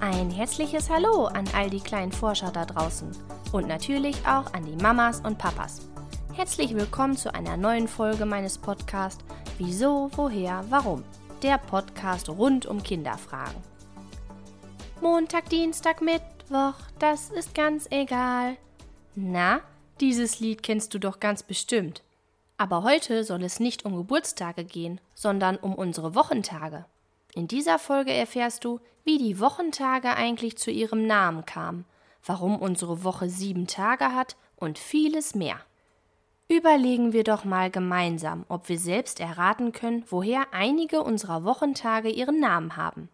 Ein herzliches Hallo an all die kleinen Forscher da draußen und natürlich auch an die Mamas und Papas. Herzlich willkommen zu einer neuen Folge meines Podcasts Wieso, woher, warum? Der Podcast rund um Kinderfragen. Montag, Dienstag, Mittwoch, das ist ganz egal. Na, dieses Lied kennst du doch ganz bestimmt. Aber heute soll es nicht um Geburtstage gehen, sondern um unsere Wochentage. In dieser Folge erfährst du, wie die Wochentage eigentlich zu ihrem Namen kamen, warum unsere Woche sieben Tage hat und vieles mehr. Überlegen wir doch mal gemeinsam, ob wir selbst erraten können, woher einige unserer Wochentage ihren Namen haben.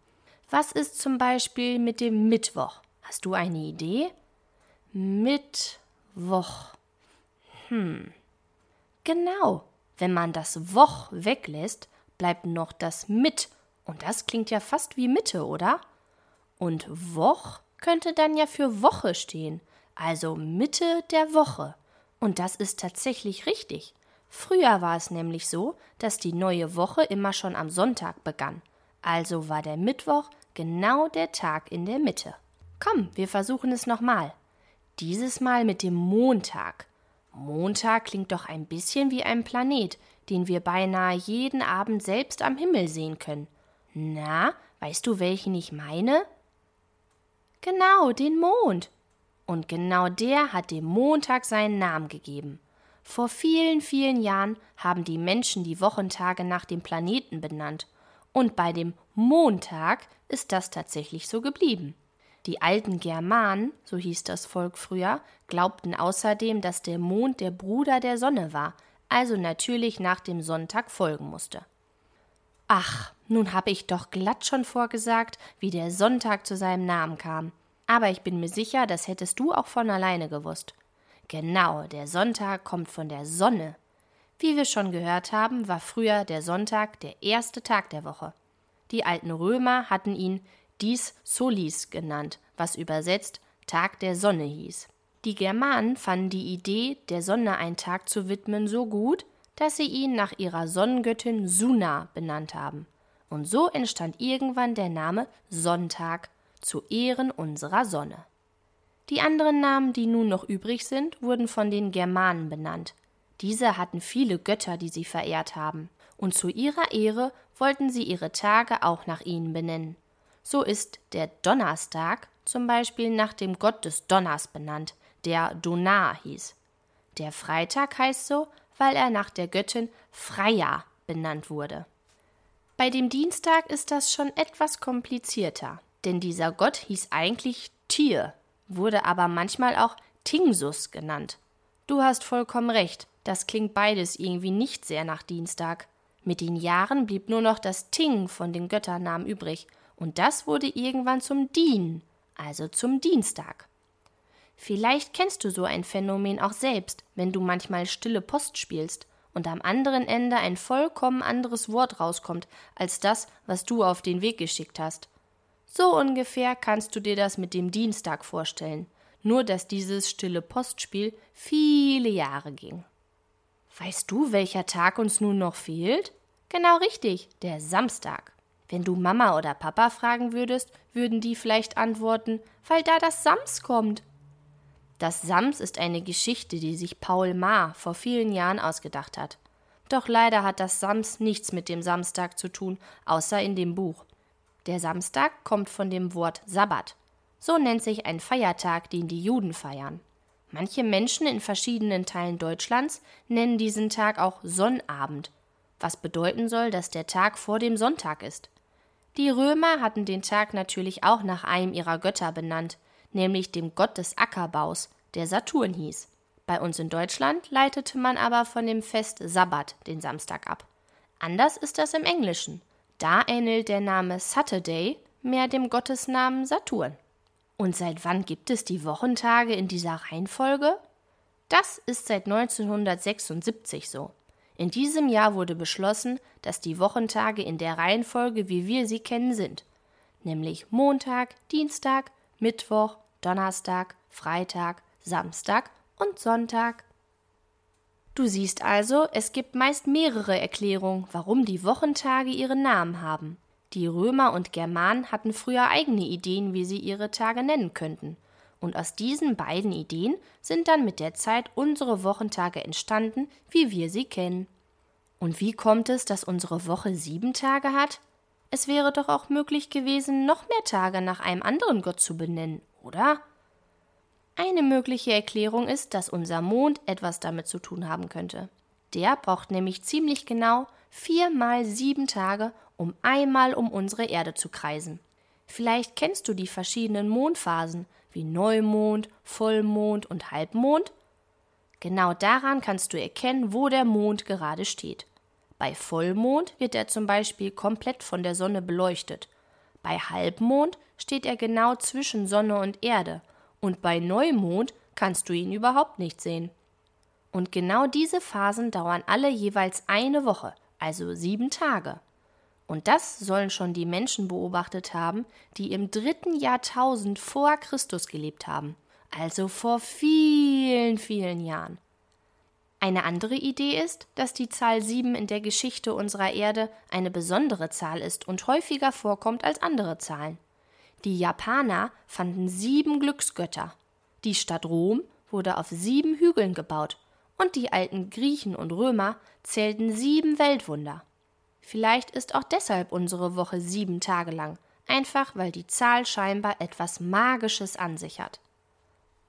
Was ist zum Beispiel mit dem Mittwoch? Hast du eine Idee? Mittwoch. Hm. Genau. Wenn man das Woch weglässt, bleibt noch das Mit und das klingt ja fast wie Mitte, oder? Und Woch könnte dann ja für Woche stehen, also Mitte der Woche. Und das ist tatsächlich richtig. Früher war es nämlich so, dass die neue Woche immer schon am Sonntag begann. Also war der Mittwoch genau der Tag in der Mitte. Komm, wir versuchen es nochmal. Dieses Mal mit dem Montag. Montag klingt doch ein bisschen wie ein Planet, den wir beinahe jeden Abend selbst am Himmel sehen können. Na, weißt du, welchen ich meine? Genau, den Mond. Und genau der hat dem Montag seinen Namen gegeben. Vor vielen, vielen Jahren haben die Menschen die Wochentage nach dem Planeten benannt. Und bei dem Montag ist das tatsächlich so geblieben. Die alten Germanen, so hieß das Volk früher, glaubten außerdem, dass der Mond der Bruder der Sonne war, also natürlich nach dem Sonntag folgen musste. Ach, nun habe ich doch glatt schon vorgesagt, wie der Sonntag zu seinem Namen kam. Aber ich bin mir sicher, das hättest du auch von alleine gewusst. Genau, der Sonntag kommt von der Sonne. Wie wir schon gehört haben, war früher der Sonntag der erste Tag der Woche. Die alten Römer hatten ihn dies Solis genannt, was übersetzt Tag der Sonne hieß. Die Germanen fanden die Idee, der Sonne einen Tag zu widmen, so gut, dass sie ihn nach ihrer Sonnengöttin Suna benannt haben. Und so entstand irgendwann der Name Sonntag zu Ehren unserer Sonne. Die anderen Namen, die nun noch übrig sind, wurden von den Germanen benannt. Diese hatten viele Götter, die sie verehrt haben, und zu ihrer Ehre wollten sie ihre Tage auch nach ihnen benennen. So ist der Donnerstag zum Beispiel nach dem Gott des Donners benannt, der Donar hieß. Der Freitag heißt so, weil er nach der Göttin Freya benannt wurde. Bei dem Dienstag ist das schon etwas komplizierter, denn dieser Gott hieß eigentlich Tier, wurde aber manchmal auch Tingsus genannt. Du hast vollkommen recht, das klingt beides irgendwie nicht sehr nach Dienstag. Mit den Jahren blieb nur noch das Ting von den Götternamen übrig, und das wurde irgendwann zum Dien, also zum Dienstag. Vielleicht kennst du so ein Phänomen auch selbst, wenn du manchmal stille Post spielst und am anderen Ende ein vollkommen anderes Wort rauskommt als das, was du auf den Weg geschickt hast. So ungefähr kannst du dir das mit dem Dienstag vorstellen, nur dass dieses stille Postspiel viele Jahre ging. Weißt du, welcher Tag uns nun noch fehlt? Genau richtig, der Samstag. Wenn du Mama oder Papa fragen würdest, würden die vielleicht antworten, weil da das Sams kommt. Das Sams ist eine Geschichte, die sich Paul Maar vor vielen Jahren ausgedacht hat. Doch leider hat das Sams nichts mit dem Samstag zu tun, außer in dem Buch. Der Samstag kommt von dem Wort Sabbat. So nennt sich ein Feiertag, den die Juden feiern. Manche Menschen in verschiedenen Teilen Deutschlands nennen diesen Tag auch Sonnabend, was bedeuten soll, dass der Tag vor dem Sonntag ist. Die Römer hatten den Tag natürlich auch nach einem ihrer Götter benannt, nämlich dem Gott des Ackerbaus, der Saturn hieß. Bei uns in Deutschland leitete man aber von dem Fest Sabbat den Samstag ab. Anders ist das im Englischen. Da ähnelt der Name Saturday mehr dem Gottesnamen Saturn. Und seit wann gibt es die Wochentage in dieser Reihenfolge? Das ist seit 1976 so. In diesem Jahr wurde beschlossen, dass die Wochentage in der Reihenfolge, wie wir sie kennen, sind, nämlich Montag, Dienstag, Mittwoch, Donnerstag, Freitag, Samstag und Sonntag. Du siehst also, es gibt meist mehrere Erklärungen, warum die Wochentage ihren Namen haben. Die Römer und Germanen hatten früher eigene Ideen, wie sie ihre Tage nennen könnten. Und aus diesen beiden Ideen sind dann mit der Zeit unsere Wochentage entstanden, wie wir sie kennen. Und wie kommt es, dass unsere Woche sieben Tage hat? Es wäre doch auch möglich gewesen, noch mehr Tage nach einem anderen Gott zu benennen, oder? Eine mögliche Erklärung ist, dass unser Mond etwas damit zu tun haben könnte. Der braucht nämlich ziemlich genau vier mal sieben Tage, um einmal um unsere Erde zu kreisen. Vielleicht kennst du die verschiedenen Mondphasen wie Neumond, Vollmond und Halbmond. Genau daran kannst du erkennen, wo der Mond gerade steht. Bei Vollmond wird er zum Beispiel komplett von der Sonne beleuchtet. Bei Halbmond steht er genau zwischen Sonne und Erde. Und bei Neumond kannst du ihn überhaupt nicht sehen. Und genau diese Phasen dauern alle jeweils eine Woche, also sieben Tage. Und das sollen schon die Menschen beobachtet haben, die im dritten Jahrtausend vor Christus gelebt haben, also vor vielen, vielen Jahren. Eine andere Idee ist, dass die Zahl 7 in der Geschichte unserer Erde eine besondere Zahl ist und häufiger vorkommt als andere Zahlen. Die Japaner fanden sieben Glücksgötter. Die Stadt Rom wurde auf sieben Hügeln gebaut und die alten Griechen und Römer zählten sieben Weltwunder. Vielleicht ist auch deshalb unsere Woche sieben Tage lang, einfach weil die Zahl scheinbar etwas Magisches an sich hat.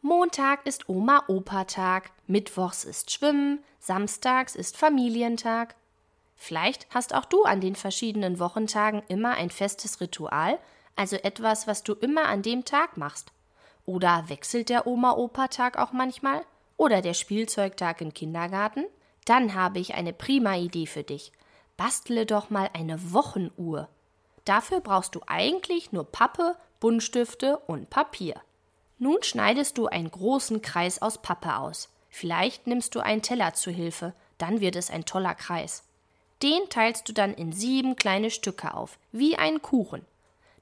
Montag ist Oma-Opa-Tag, Mittwochs ist Schwimmen, Samstags ist Familientag. Vielleicht hast auch du an den verschiedenen Wochentagen immer ein festes Ritual, also etwas, was du immer an dem Tag machst. Oder wechselt der Oma-Opa-Tag auch manchmal? Oder der Spielzeugtag im Kindergarten? Dann habe ich eine prima Idee für dich. Bastle doch mal eine Wochenuhr. Dafür brauchst du eigentlich nur Pappe, Buntstifte und Papier. Nun schneidest du einen großen Kreis aus Pappe aus. Vielleicht nimmst du einen Teller zu Hilfe, dann wird es ein toller Kreis. Den teilst du dann in sieben kleine Stücke auf, wie einen Kuchen.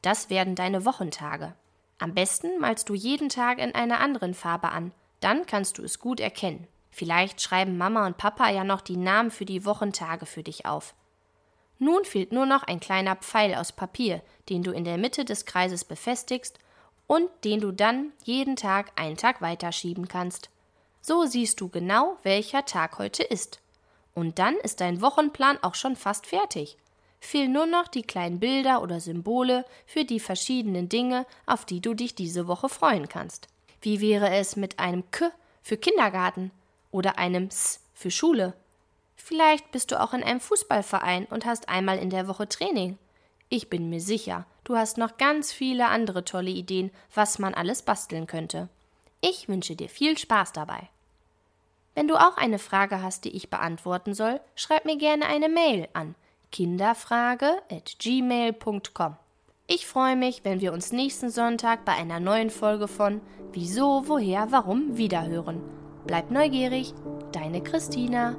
Das werden deine Wochentage. Am besten malst du jeden Tag in einer anderen Farbe an, dann kannst du es gut erkennen. Vielleicht schreiben Mama und Papa ja noch die Namen für die Wochentage für dich auf. Nun fehlt nur noch ein kleiner Pfeil aus Papier, den du in der Mitte des Kreises befestigst und den du dann jeden Tag einen Tag weiterschieben kannst. So siehst du genau, welcher Tag heute ist. Und dann ist dein Wochenplan auch schon fast fertig. Fehlen nur noch die kleinen Bilder oder Symbole für die verschiedenen Dinge, auf die du dich diese Woche freuen kannst. Wie wäre es mit einem K für Kindergarten oder einem S für Schule? Vielleicht bist du auch in einem Fußballverein und hast einmal in der Woche Training. Ich bin mir sicher, du hast noch ganz viele andere tolle Ideen, was man alles basteln könnte. Ich wünsche dir viel Spaß dabei. Wenn du auch eine Frage hast, die ich beantworten soll, schreib mir gerne eine Mail an kinderfrage@gmail.com. Ich freue mich, wenn wir uns nächsten Sonntag bei einer neuen Folge von Wieso, woher, warum wiederhören. Bleib neugierig, deine Christina.